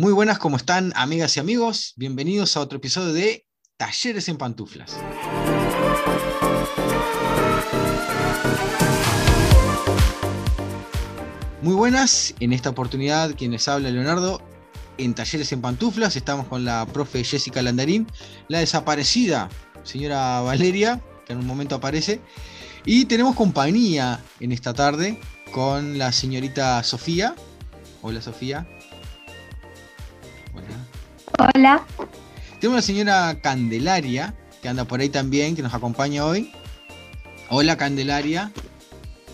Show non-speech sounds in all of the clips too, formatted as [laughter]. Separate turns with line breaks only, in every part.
Muy buenas, ¿cómo están amigas y amigos? Bienvenidos a otro episodio de Talleres en Pantuflas. Muy buenas, en esta oportunidad quienes habla Leonardo, en Talleres en Pantuflas, estamos con la profe Jessica Landarín, la desaparecida señora Valeria, que en un momento aparece, y tenemos compañía en esta tarde con la señorita Sofía. Hola Sofía.
Hola.
Tenemos la señora Candelaria, que anda por ahí también, que nos acompaña hoy. Hola Candelaria.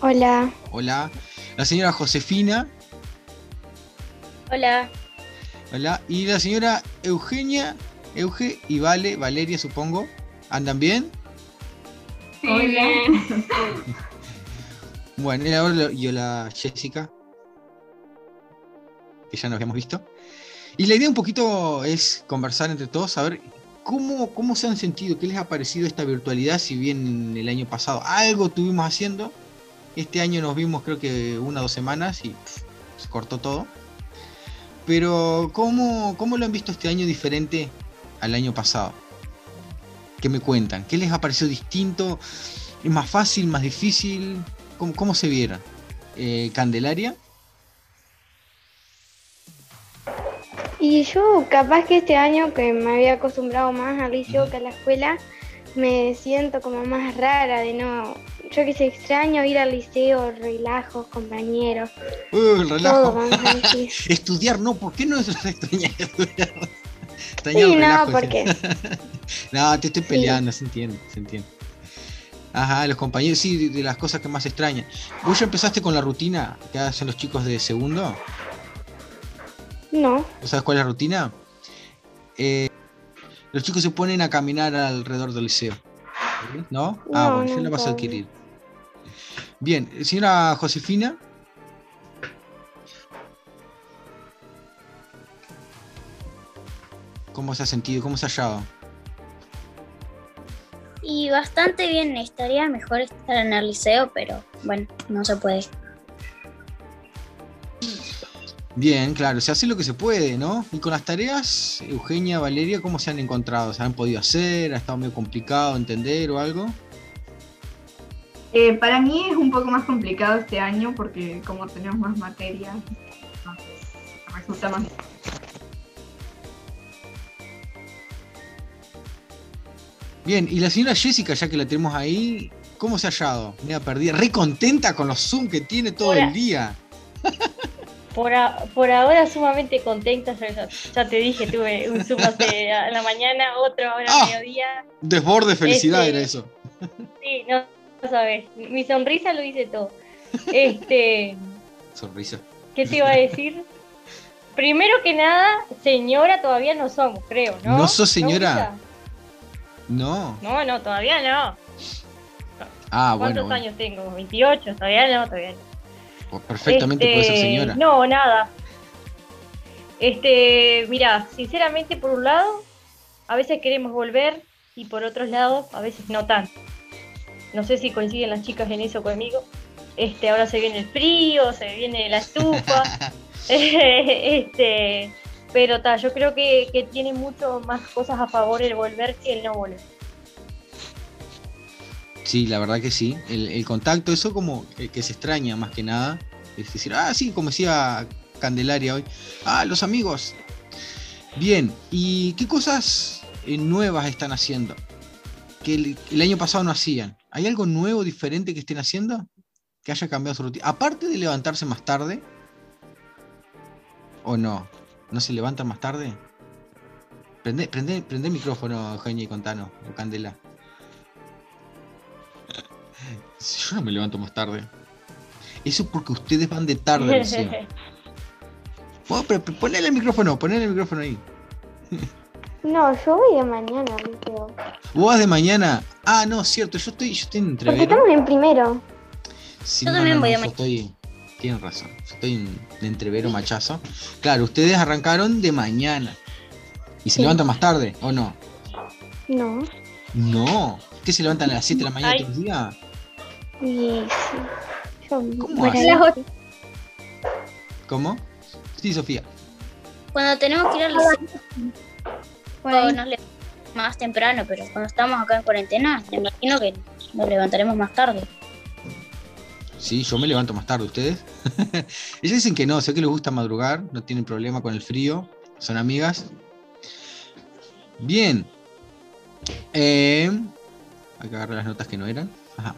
Hola.
Hola. La señora Josefina.
Hola.
Hola. Y la señora Eugenia, Euge y Vale, Valeria supongo. ¿Andan bien?
Sí. Hola. [laughs]
Bueno, y ahora yo la Jessica, que ya nos habíamos visto. Y la idea un poquito es conversar entre todos, saber cómo, cómo se han sentido, qué les ha parecido esta virtualidad, si bien el año pasado algo tuvimos haciendo, este año nos vimos creo que una o dos semanas y se cortó todo. Pero ¿cómo, ¿cómo lo han visto este año diferente al año pasado? ¿Qué me cuentan? ¿Qué les ha parecido distinto? ¿Es más fácil, más difícil? ¿Cómo, cómo se vieron? Eh, ¿Candelaria?
Y yo capaz que este año que me había acostumbrado más al liceo que a la escuela, me siento como más rara de no, yo que sé, extraño ir al liceo, relajos, compañeros.
Uh, el relajo.
Todo, vamos a decir.
Estudiar no, ¿por qué no es extrañar estudiar? Extrañar [laughs]
Sí,
el
no,
relajo,
porque- [laughs]
no, te estoy peleando, se entiende, se entiende. Ajá, los compañeros, sí, de, de las cosas que más extrañan. ¿Vos ya empezaste con la rutina que hacen los chicos de segundo?
No,
¿Vos sabes cuál es la rutina? Eh, los chicos se ponen a caminar alrededor del liceo. ¿No? Ah,
No,
bueno, ya
no
la vas a adquirir. Bien, señora Josefina. ¿Cómo se ha sentido? ¿Cómo se ha hallado?
Y bastante bien, estaría mejor estar en el liceo, pero bueno, no se puede.
Bien, claro, se hace lo que se puede, ¿no? Y con las tareas, Eugenia, Valeria, ¿cómo se han encontrado? ¿Se han podido hacer? ¿Ha estado medio complicado entender o algo?
Eh, para mí es un poco más complicado este año porque como tenemos más materias, resulta más
Bien, y la señora Jessica, ya que la tenemos ahí, ¿cómo se ha hallado? Media perdida, re contenta con los Zoom que tiene todo
Hola.
el día.
Por, a- por ahora sumamente contenta, ya, te dije, tuve un [laughs] Zoom hace a la mañana, otro ahora
Ah.
a mediodía.
Desborde de felicidad
Este-
era eso.
Sí, no, no sabes, mi sonrisa lo dice todo. Este, [laughs]
Sonrisa.
¿qué te iba a decir? Primero que nada, señora todavía no somos, creo, ¿no?
¿No sos señora? No.
No, no, todavía no.
Ah,
¿Cuántos
bueno, bueno.
años tengo? 28, todavía no, todavía no.
Perfectamente puede ser
Este,
señora.
No, nada. Este, mira, sinceramente por un lado, a veces queremos volver y por otros lados, a veces no tanto. No sé si coinciden las chicas en eso conmigo. Este, ahora se viene el frío, se viene la estufa. [laughs] [laughs] este, pero ta, yo creo que, que tiene mucho más cosas a favor el volver que el no volver.
Sí, la verdad que sí. El, contacto, eso como que, se extraña más que nada. Es decir, ah, sí, como decía Candelaria hoy. Ah, los amigos. Bien, ¿y qué cosas eh, nuevas están haciendo? Que el, el año pasado no hacían. ¿Hay algo nuevo, diferente que estén haciendo? Que haya cambiado su rutina. Aparte de levantarse más tarde. ¿O no? ¿No se levantan más tarde? Prende, prende, prende el micrófono, Eugenia, y contanos, o Candela. Si yo no me levanto más tarde. Eso es porque ustedes van de tarde al [laughs] ponele el micrófono, ponele el micrófono ahí.
no, yo voy de mañana.
¿Vos vas de mañana? Ah, no, cierto, yo estoy, yo estoy en
Porque
entrevero.
estamos en primero.
Sí,
Yo
no,
también
no,
voy
no,
de
yo estoy. Tienen razón, yo estoy en, de entrevero machazo. Claro, ustedes arrancaron de mañana. ¿Y se
Sí.
levantan más tarde o no?
No.
No. ¿Qué se levantan a las 7 de la mañana todos los días?
Y sí. Yo
¿Cómo. ¿Cómo? Sí, Sofía.
Cuando tenemos que ir al liceo, nos levantamos más temprano, pero cuando estamos acá en cuarentena, me imagino que nos levantaremos más tarde.
Sí, yo me levanto más tarde, ¿ustedes? [laughs] Ellas dicen que no, sé que les gusta madrugar, no tienen problema con el frío, son amigas. Bien. Eh, hay que agarrar las notas que no eran. Ajá.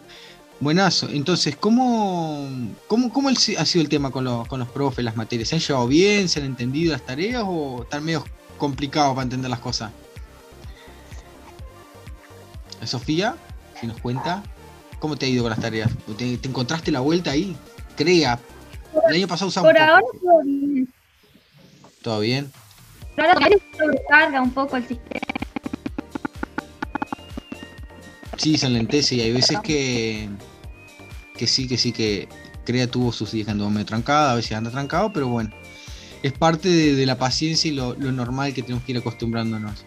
Buenazo. Entonces, ¿cómo, cómo, cómo ha sido el tema con los, con los profes, las materias? ¿Se han llevado bien? ¿Se han entendido las tareas o están medio complicados para entender las cosas? Sofía, si nos cuenta, ¿cómo te ha ido con las tareas? ¿Te, te encontraste la vuelta ahí? Crea. El año pasado usamos
Por ahora todo bien.
¿Todo bien?
Pero ahora sobrecarga un poco el sistema.
Sí, se enlentece y hay veces que, que sí, que sí, que Crea tuvo sus días que anduvo medio trancada, a veces anda trancado, pero bueno, es parte de, de la paciencia y lo, lo normal que tenemos que ir acostumbrándonos.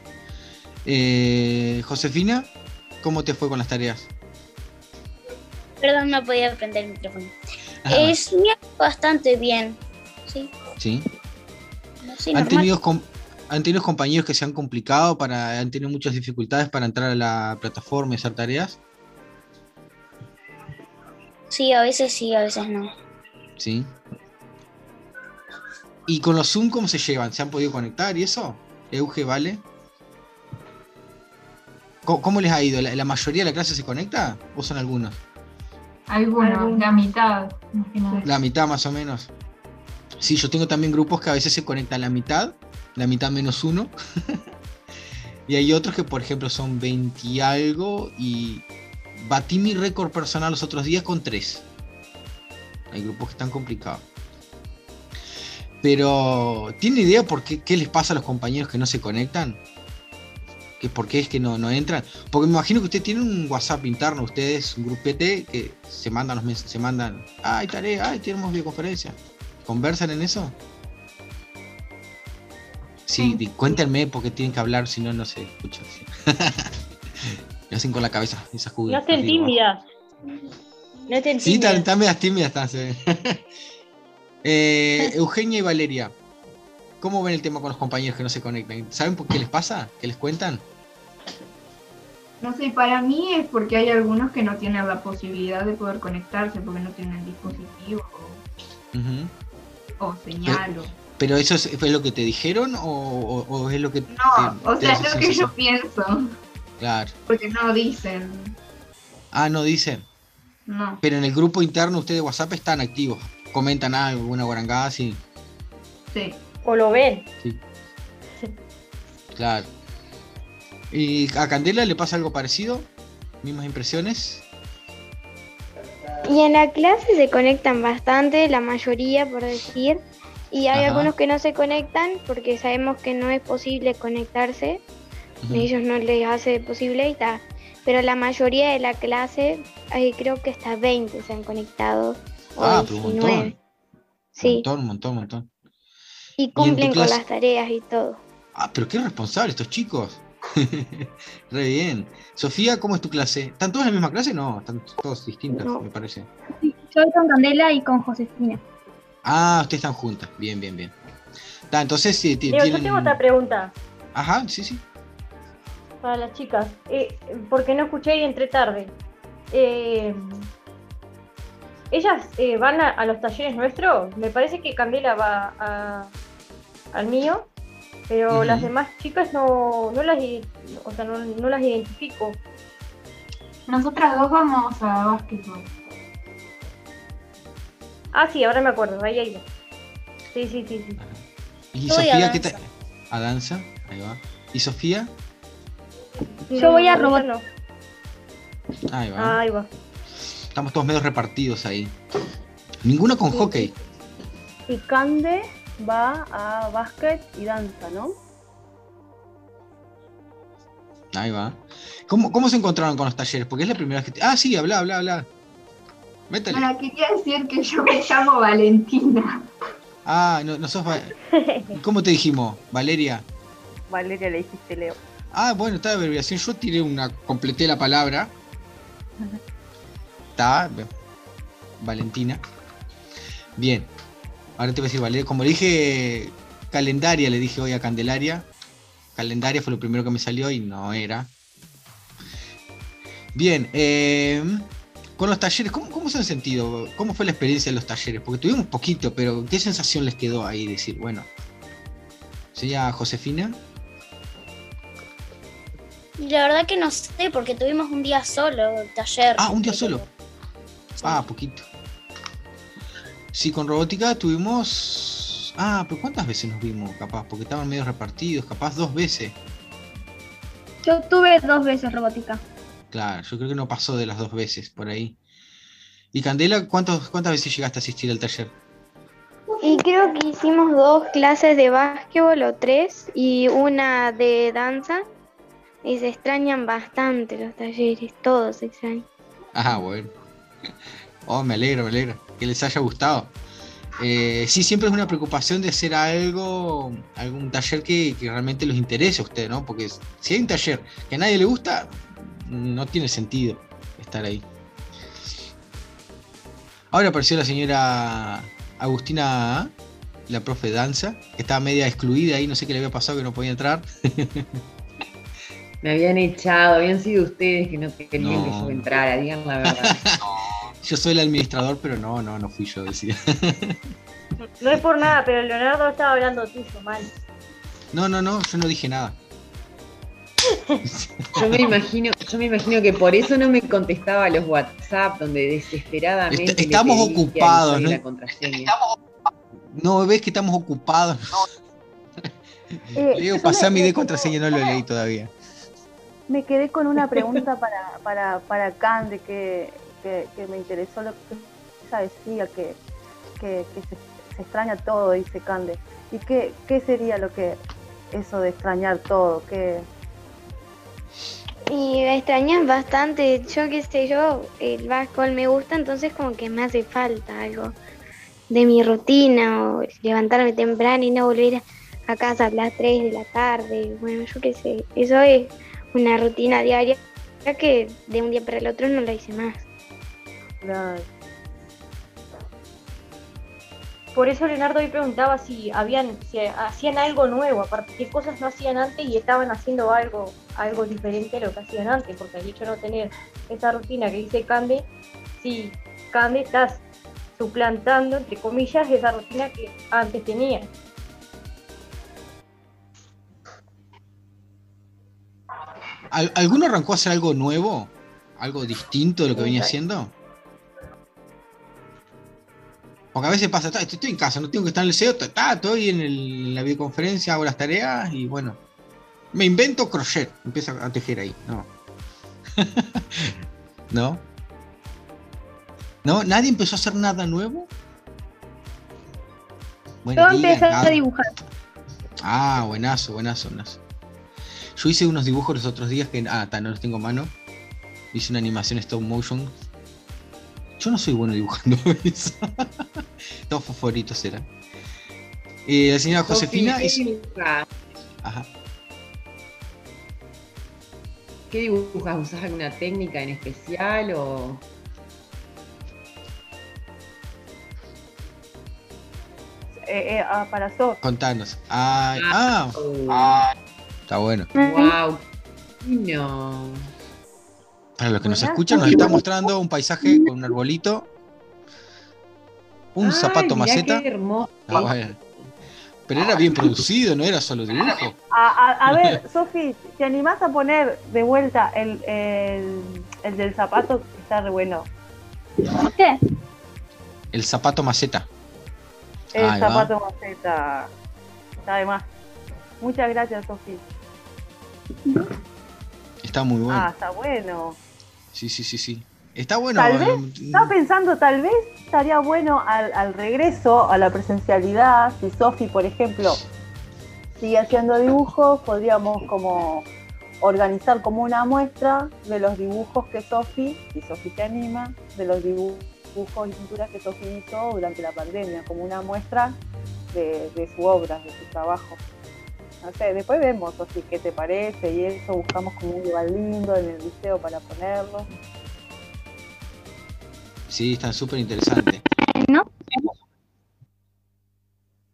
Eh, Josefina, ¿cómo te fue con las tareas?
Perdón, no podía prender el micrófono. Ha ido bastante bien. Sí,
¿Sí?
sí,
¿Han
normal.
tenido, ¿Han tenido compañeros que se han complicado, para, han tenido muchas dificultades para entrar a la plataforma y hacer tareas?
Sí, a veces sí, a veces no.
¿Sí? ¿Y con los Zoom cómo se llevan? ¿Se han podido conectar y eso? Euge, ¿vale? ¿Cómo, cómo les ha ido? ¿La, la mayoría de la clase se conecta? ¿O son algunos?
Algunos, la mitad.
La mitad más o menos. Sí, yo tengo también grupos que a veces se conectan la mitad, la mitad menos uno. [laughs] y hay otros que, por ejemplo, son 20 y algo y batí mi récord personal los otros días con 3. Hay grupos que están complicados. Pero, ¿tiene idea por qué, qué les pasa a los compañeros que no se conectan? ¿Que ¿Por qué es que no, no entran? Porque me imagino que ustedes tienen un WhatsApp interno, ustedes, un grupete que se mandan los mens- se mandan, ay tarea, ay tenemos videoconferencia. ¿Conversan en eso? Sí,
Sí.
di- cuéntenme porque tienen que hablar, si no, no se escucha. [laughs] Me hacen con la cabeza esas
No estén tímidas. No estén
Sí, están,
tímidas.
están medias tímidas. Están. Eh, [laughs] Eugenia y Valeria, ¿cómo ven el tema con los compañeros que no se conectan? ¿Saben por qué les pasa? ¿Qué les cuentan?
No sé, para mí es porque hay algunos que no tienen la posibilidad de poder conectarse porque no tienen dispositivo o, señal. o-
¿Pero eso es, fue lo que te dijeron o, o- o es lo que
No,
te-
o sea, es lo que yo pienso,
Claro.
porque no dicen,
Ah, no dicen.
no.
Pero en el grupo interno ustedes de WhatsApp están activos. Comentan algo, alguna guarangada, sí.
Sí.
O lo ven.
Claro. ¿Y a Candela le pasa algo parecido? ¿Mismas impresiones?
Y en la clase se conectan bastante, la mayoría por decir, y hay
Ajá.
algunos que no se conectan porque sabemos que no es posible conectarse, ellos no les hace posible y tal. Pero la mayoría de la clase, eh, creo que hasta 20 se han conectado. o
Ah, pero un
19.
montón.
Sí,
Un montón, un montón, un montón.
y cumplen con las tareas y todo.
Ah, pero qué responsable estos chicos. [laughs] Re bien. Sofía, ¿cómo es tu clase? ¿Están todos en la misma clase? No, están todos distintas,
No.
me parece.
Sí, Yo con Candela y con Josefina.
Ah, ustedes están juntas. Bien, bien, bien. Ta, entonces sí, tienen...
yo tengo otra pregunta
Ajá, sí, sí.
para las chicas. Eh, porque no escuché y entré tarde. Eh, ¿Ellas eh, van a, a los talleres nuestros? Me parece que Candela va a- al mío, pero las demás chicas no, no las, o sea, no, no las identifico.
Nosotras dos vamos a básquetbol.
Ah, sí, ahora me acuerdo, ahí, ahí. va. Sí, sí, sí, sí.
¿Y
Yo
Sofía qué tal? A danza, ahí va. ¿Y Sofía?
Yo voy a
no.
Ahí va.
Ahí va.
Estamos todos medio repartidos ahí. Ninguno con hockey.
Y Cande va a básquet y danza, ¿no?
Ahí va. ¿Cómo, ¿Cómo se encontraron con los talleres? Porque es la primera vez que... te- Ah, sí, habla, habla, habla.
Bueno, quería decir que yo me llamo Valentina.
Ah, no, no sos... Va- [laughs] ¿Cómo te dijimos? Valeria.
Valeria le dijiste Leo.
Ah, bueno, está de abreviación. Yo tiré una... Completé la palabra. Está... Valentina. Bien. Ahora te voy a decir Valeria. Como le dije... calendaria, le dije hoy a Candelaria. Calendaria fue lo primero que me salió y no era. Bien, eh, con los talleres, ¿cómo, ¿cómo se han sentido? ¿Cómo fue la experiencia de los talleres? Porque tuvimos poquito, pero ¿qué sensación les quedó ahí? Decir, bueno, sería Josefina.
La verdad que no sé, porque tuvimos un día solo el taller.
Ah, un día solo. Ah, poquito. Sí, con robótica tuvimos. Ah, pero ¿cuántas veces nos vimos, capaz? Porque estaban medio repartidos, capaz dos veces.
Yo tuve dos veces robótica.
Claro, yo creo que no pasó de las dos veces por ahí. ¿Y Candela, cuántos, cuántas veces llegaste a asistir al taller?
Y creo que hicimos dos clases de básquetbol o tres y una de danza. Y se extrañan bastante los talleres, todos se extrañan.
Ah, bueno. Oh, me alegro, me alegro. Que les haya gustado. Eh, sí, siempre es una preocupación de hacer algo, algún taller que, que realmente los interese a ustedes, ¿no? Porque si hay un taller que a nadie le gusta, no tiene sentido estar ahí. Ahora apareció la señora Agustina, la profe de danza, que estaba media excluida ahí, no sé qué le había pasado que no podía entrar.
Me habían echado, habían sido ustedes que no querían
No.
que yo entrara, digan la verdad. [laughs]
Yo soy el administrador, pero no, no, no fui yo, decía.
No es por nada, pero Leonardo estaba hablando tuyo, mal.
No, no, no, yo no dije nada.
Yo me imagino, yo me imagino que por eso no me contestaba los WhatsApp donde desesperadamente
Est-
le
estamos
pedí
ocupados, ¿no?
la contraseña.
No, ves que estamos ocupados.
Eh,
Le digo,
yo
pasá
me-
mi de contraseña, no lo leí todavía.
Me quedé con una pregunta para, para, para Cande que, que, que me interesó lo que ella decía, que, que, que se, se extraña todo, dice Cande. ¿Y qué, qué sería lo que eso de extrañar todo? ¿Qué,
Y me extrañan bastante, yo qué sé yo, el básquetbol me gusta, entonces como que me hace falta algo de mi rutina o levantarme temprano y no volver a casa a las 3 de la tarde, bueno, yo qué sé, eso es una rutina diaria ya que de un día para el otro no la hice más.
Por eso Leonardo hoy preguntaba si habían, si hacían algo nuevo, aparte qué cosas no hacían antes y estaban haciendo algo, algo diferente a lo que hacían antes, porque al hecho de no tener esa rutina que dice Cande, sí, Cande estás suplantando, entre comillas, esa rutina que antes tenía.
¿Al- ¿Alguno arrancó a hacer algo nuevo? ¿Algo distinto de lo que venía haciendo? Porque a veces pasa, "Ta, estoy en casa, no tengo que estar en el ta, ta, estoy en, el- en la videoconferencia, hago las tareas y bueno, me invento crochet, empiezo a tejer ahí, no. [laughs] ¿No? ¿No? ¿Nadie empezó a hacer nada nuevo? Bueno,
Yo empecé a dibujar.
Ah, buenazo, buenazo, buenazo. Yo hice unos dibujos los otros días que. Ah, no los tengo a mano. Hice una animación stop motion. Yo no soy bueno dibujando [laughs] eso. Todos favoritos eran. Eh, la señora Josefina
¿qué
hizo.
dibujas?
Ajá.
¿Qué dibujas? ¿Usas alguna técnica en especial o...?
eh, eh, ah, para Sof.
Contanos. Ay, ah,
Ah,
está bueno.
wow. No.
Para los que nos escuchan, nos está mostrando un paisaje con un arbolito. Un
Ay,
zapato
mirá
maceta.
Qué hermoso.
Ah. Pero era bien producido, no era solo dibujo.
A, a- a ver, [laughs] Sofi, ¿te animás a poner de vuelta el, el, el del zapato? Que está re bueno.
¿Qué?
El zapato maceta.
El
Ahí va.
zapato maceta. Está de más. Muchas gracias, Sofi.
Está muy bueno.
Ah, está bueno.
Sí, sí, sí, sí. Está bueno.
Tal vez,
eh,
Estaba pensando, tal vez estaría bueno al, al regreso a la presencialidad, si Sofi, por ejemplo, sigue haciendo dibujos, podríamos como organizar como una muestra de los dibujos que Sofi, si Sofi se anima, de los dibujos y pinturas que Sofi hizo durante la pandemia, como una muestra de, de su obra, de su trabajo. No sé, después vemos, Sofi, qué te parece y eso, buscamos como un lugar lindo en el liceo para ponerlo.
Sí, están súper interesantes.
¿No?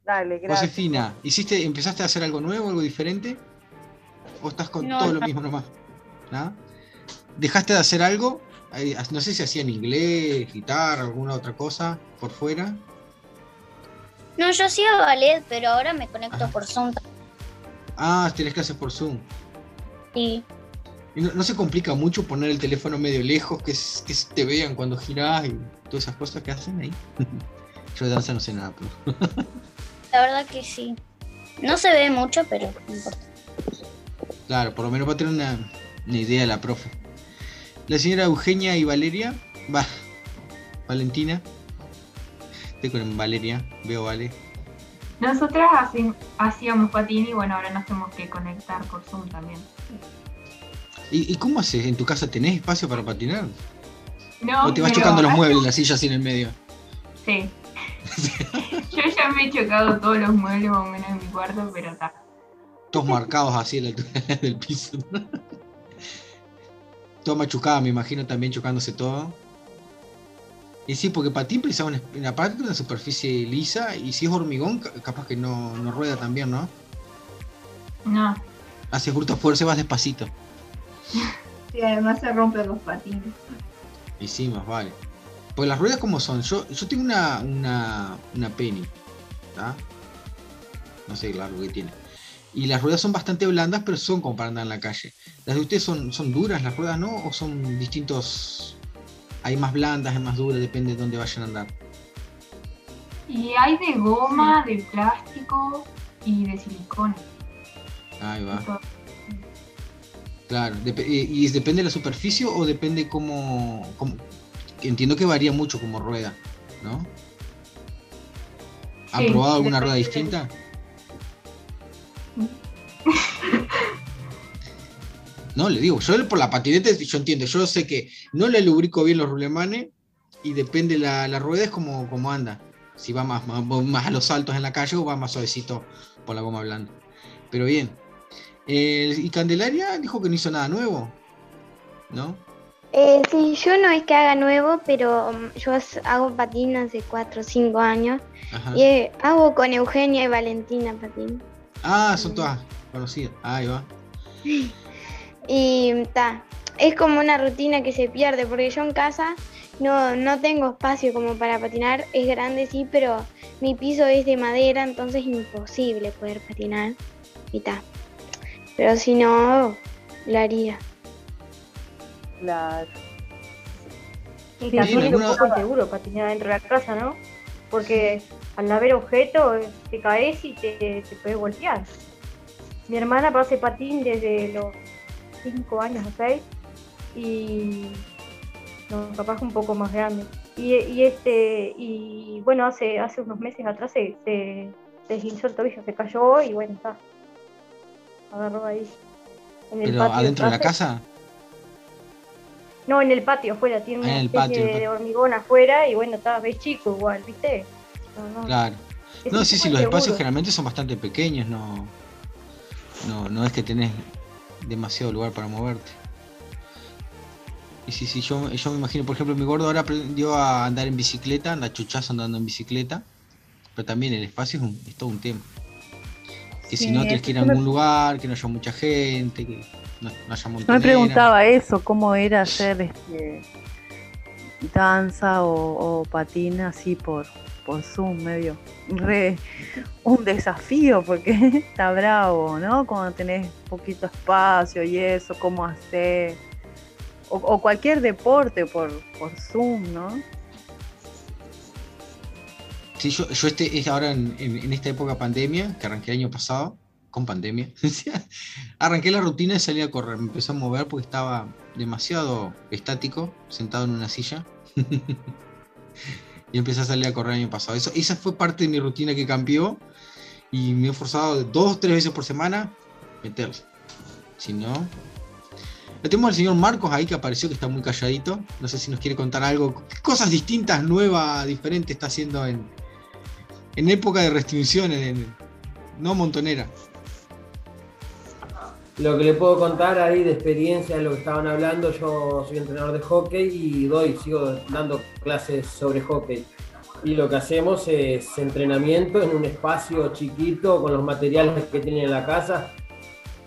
Dale, gracias.
Josefina, ¿hiciste, ¿empezaste a hacer algo nuevo, algo diferente? ¿O estás con
No,
todo lo mismo nomás? ¿Nada? ¿Dejaste de hacer algo? No sé si hacían inglés, guitarra, alguna otra cosa por fuera.
No, yo hacía ballet, pero ahora me conecto
Ajá.
por Zoom.
Ah, tenés clases por Zoom.
¿Y
no, no se complica mucho poner el teléfono medio lejos, que, que te vean cuando girás y todas esas cosas que hacen ahí? [laughs] Yo de danza no sé nada, pero... [laughs]
la verdad que sí. No se ve mucho, pero no importa.
Claro, por lo menos va a tener una, una idea la profe. La señora Eugenia y Valeria, va, Valentina. Estoy con Valeria, veo Vale.
Nosotras hacíamos patín y bueno, ahora nos tenemos que conectar por Zoom también.
¿Y, y cómo haces? ¿En tu casa tenés espacio para patinar?
No,
¿O te vas chocando los muebles, las sillas así en el medio?
Sí. [laughs] Yo ya me he chocado todos los muebles más o menos en mi cuarto, pero está.
Todos marcados así a la altura [laughs] del piso. Todo machucado, me imagino también chocándose todo. Y sí, porque patín precisaba una, una parte de una superficie lisa y si es hormigón, ca- capaz que no, no rueda también, ¿no?
No.
Haces bruta fuerza y vas despacito. [laughs]
Sí, además se rompen los patines.
Y sí, más vale. Pues las ruedas como son, yo, yo tengo una, una, una penny, ¿tá? No sé, claro, que tiene. Y las ruedas son bastante blandas, pero son como para andar en la calle. ¿Las de ustedes son, son duras las ruedas, no? ¿O son distintos? Hay más blandas, hay más duras, depende de dónde vayan a andar.
Y hay de goma, de plástico y de silicona.
Ahí va. Claro. ¿Y, y depende de la superficie o depende cómo, cómo- Entiendo que varía mucho como rueda, ¿no? ¿Han
Sí,
probado alguna rueda distinta? No, le digo, yo por la patineta yo entiendo, yo sé que no le lubrico bien los rulemanes y depende la, la rueda es como, como anda. Si va más, más, más a los saltos en la calle o va más suavecito por la goma blanda. Pero bien. Eh, y Candelaria dijo que no hizo nada nuevo. ¿No?
Eh, sí, yo no es que haga nuevo, pero um, yo hago patín hace 4 o 5 años.
Ajá.
Y eh, hago con Eugenia y Valentina patín.
Ah, son todas conocidas. Ahí va. [laughs]
Y ta, es como una rutina que se pierde, porque yo en casa no, no tengo espacio como para patinar. Es grande, sí, pero mi piso es de madera, entonces es imposible poder patinar. Y ta. Pero si no, lo haría.
Claro.
Y también es un poco inseguro patinar dentro de la casa, ¿no? Porque al haber objetos te caes y te, te puedes voltear. Mi hermana hace patín desde los 5 años o 6 y no, capaz un poco más grande. Y, y este y bueno, hace hace unos meses atrás se, se deslizó el tobillo, se cayó y bueno, está. Agarró ahí. En el
Pero
patio
adentro de la
casa. No, en el patio afuera, tiene
Ah,
una especie
patio,
de hormigón afuera y bueno, está, ves chico igual, ¿viste? No, no,
Claro.
es
No, sí, sí, los espacios generalmente son bastante pequeños, no, no, no es que tenés demasiado lugar para moverte. Y sí, sí, yo, yo me imagino, por ejemplo, mi gordo ahora aprendió a andar en bicicleta, anda chuchazo andando en bicicleta, pero también el espacio es, un- es todo un tema. Que si no tenés
eso
que ir a
me-
algún lugar, que no haya mucha gente, que no, no haya
Yo me
montonera.
preguntaba eso, cómo era hacer este, danza o, patín así por, por Zoom, medio un desafío, porque [laughs] está bravo, ¿no? Cuando tenés poquito espacio y eso, cómo hacer. O, cualquier deporte por, por Zoom, ¿no?
Sí, yo, yo este, es ahora en- en esta época pandemia, que arranqué el año pasado, con pandemia, [laughs] arranqué la rutina de salir a correr. Me empecé a mover porque estaba demasiado estático, sentado en una silla. [laughs] y empecé a salir a correr el año pasado. Eso, esa fue parte de mi rutina que cambió y me he forzado dos, tres veces por semana meterle. Si no. Tenemos al señor Marcos ahí que apareció que está muy calladito. No sé si nos quiere contar algo. ¿Qué cosas distintas, nuevas, diferentes está haciendo en, en época de restricciones? no montonera.
Lo que le puedo contar ahí de experiencia, lo que estaban hablando, yo soy entrenador de hockey y doy, sigo dando clases sobre hockey. y lo que hacemos es entrenamiento en un espacio chiquito con los materiales que tienen en la casa.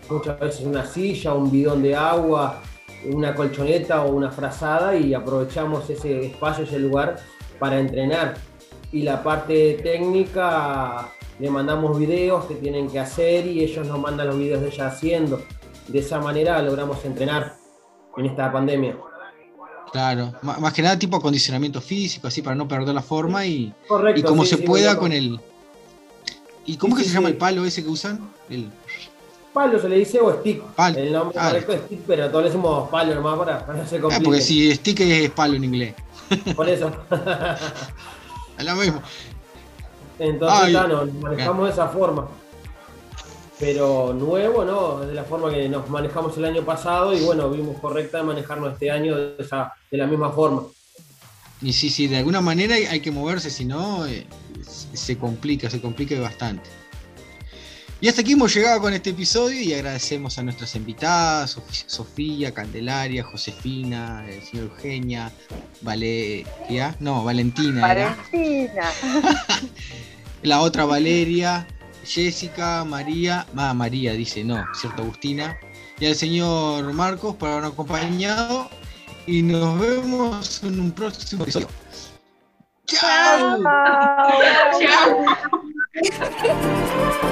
Muchas veces una silla, un bidón de agua, una colchoneta o una frazada y aprovechamos ese espacio, ese lugar para entrenar. Y la parte técnica, le mandamos videos que tienen que hacer y ellos nos mandan los videos de ella haciendo. De esa manera logramos entrenar en esta pandemia.
Claro, má- más que nada tipo acondicionamiento físico, así para no perder la forma y,
Correcto.
y como
sí,
se
sí,
pueda con el... ¿Y cómo
Sí,
que se llama el palo ese que usan? El
Palo se le dice o stick.
Palo.
El nombre
Ah.
correcto es stick, pero todos le decimos palo nomás para, para no se
Ah,
complique.
porque si stick es palo en inglés.
Por eso. [laughs]
Es lo mismo.
Entonces,
Ay.
ya nos manejamos de esa forma. Pero nuevo, ¿no? De la forma que nos manejamos el año pasado y bueno, vimos correcta manejarnos este año de, esa- de la misma forma.
Y sí, sí, de alguna manera hay, hay que moverse, si no, eh, se complica, se complica bastante. Y hasta aquí hemos llegado con este episodio y agradecemos a nuestras invitadas, Sof- Sofía, Candelaria, Josefina, el señor Eugenia, Valeria, no, Valentina
Valentina. [laughs]
la otra Valeria, Jessica, María, ah, María dice, no, cierto, Agustina, y al señor Marcos por habernos acompañado y nos vemos en un próximo episodio. ¡Chao!
Chao.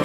[laughs]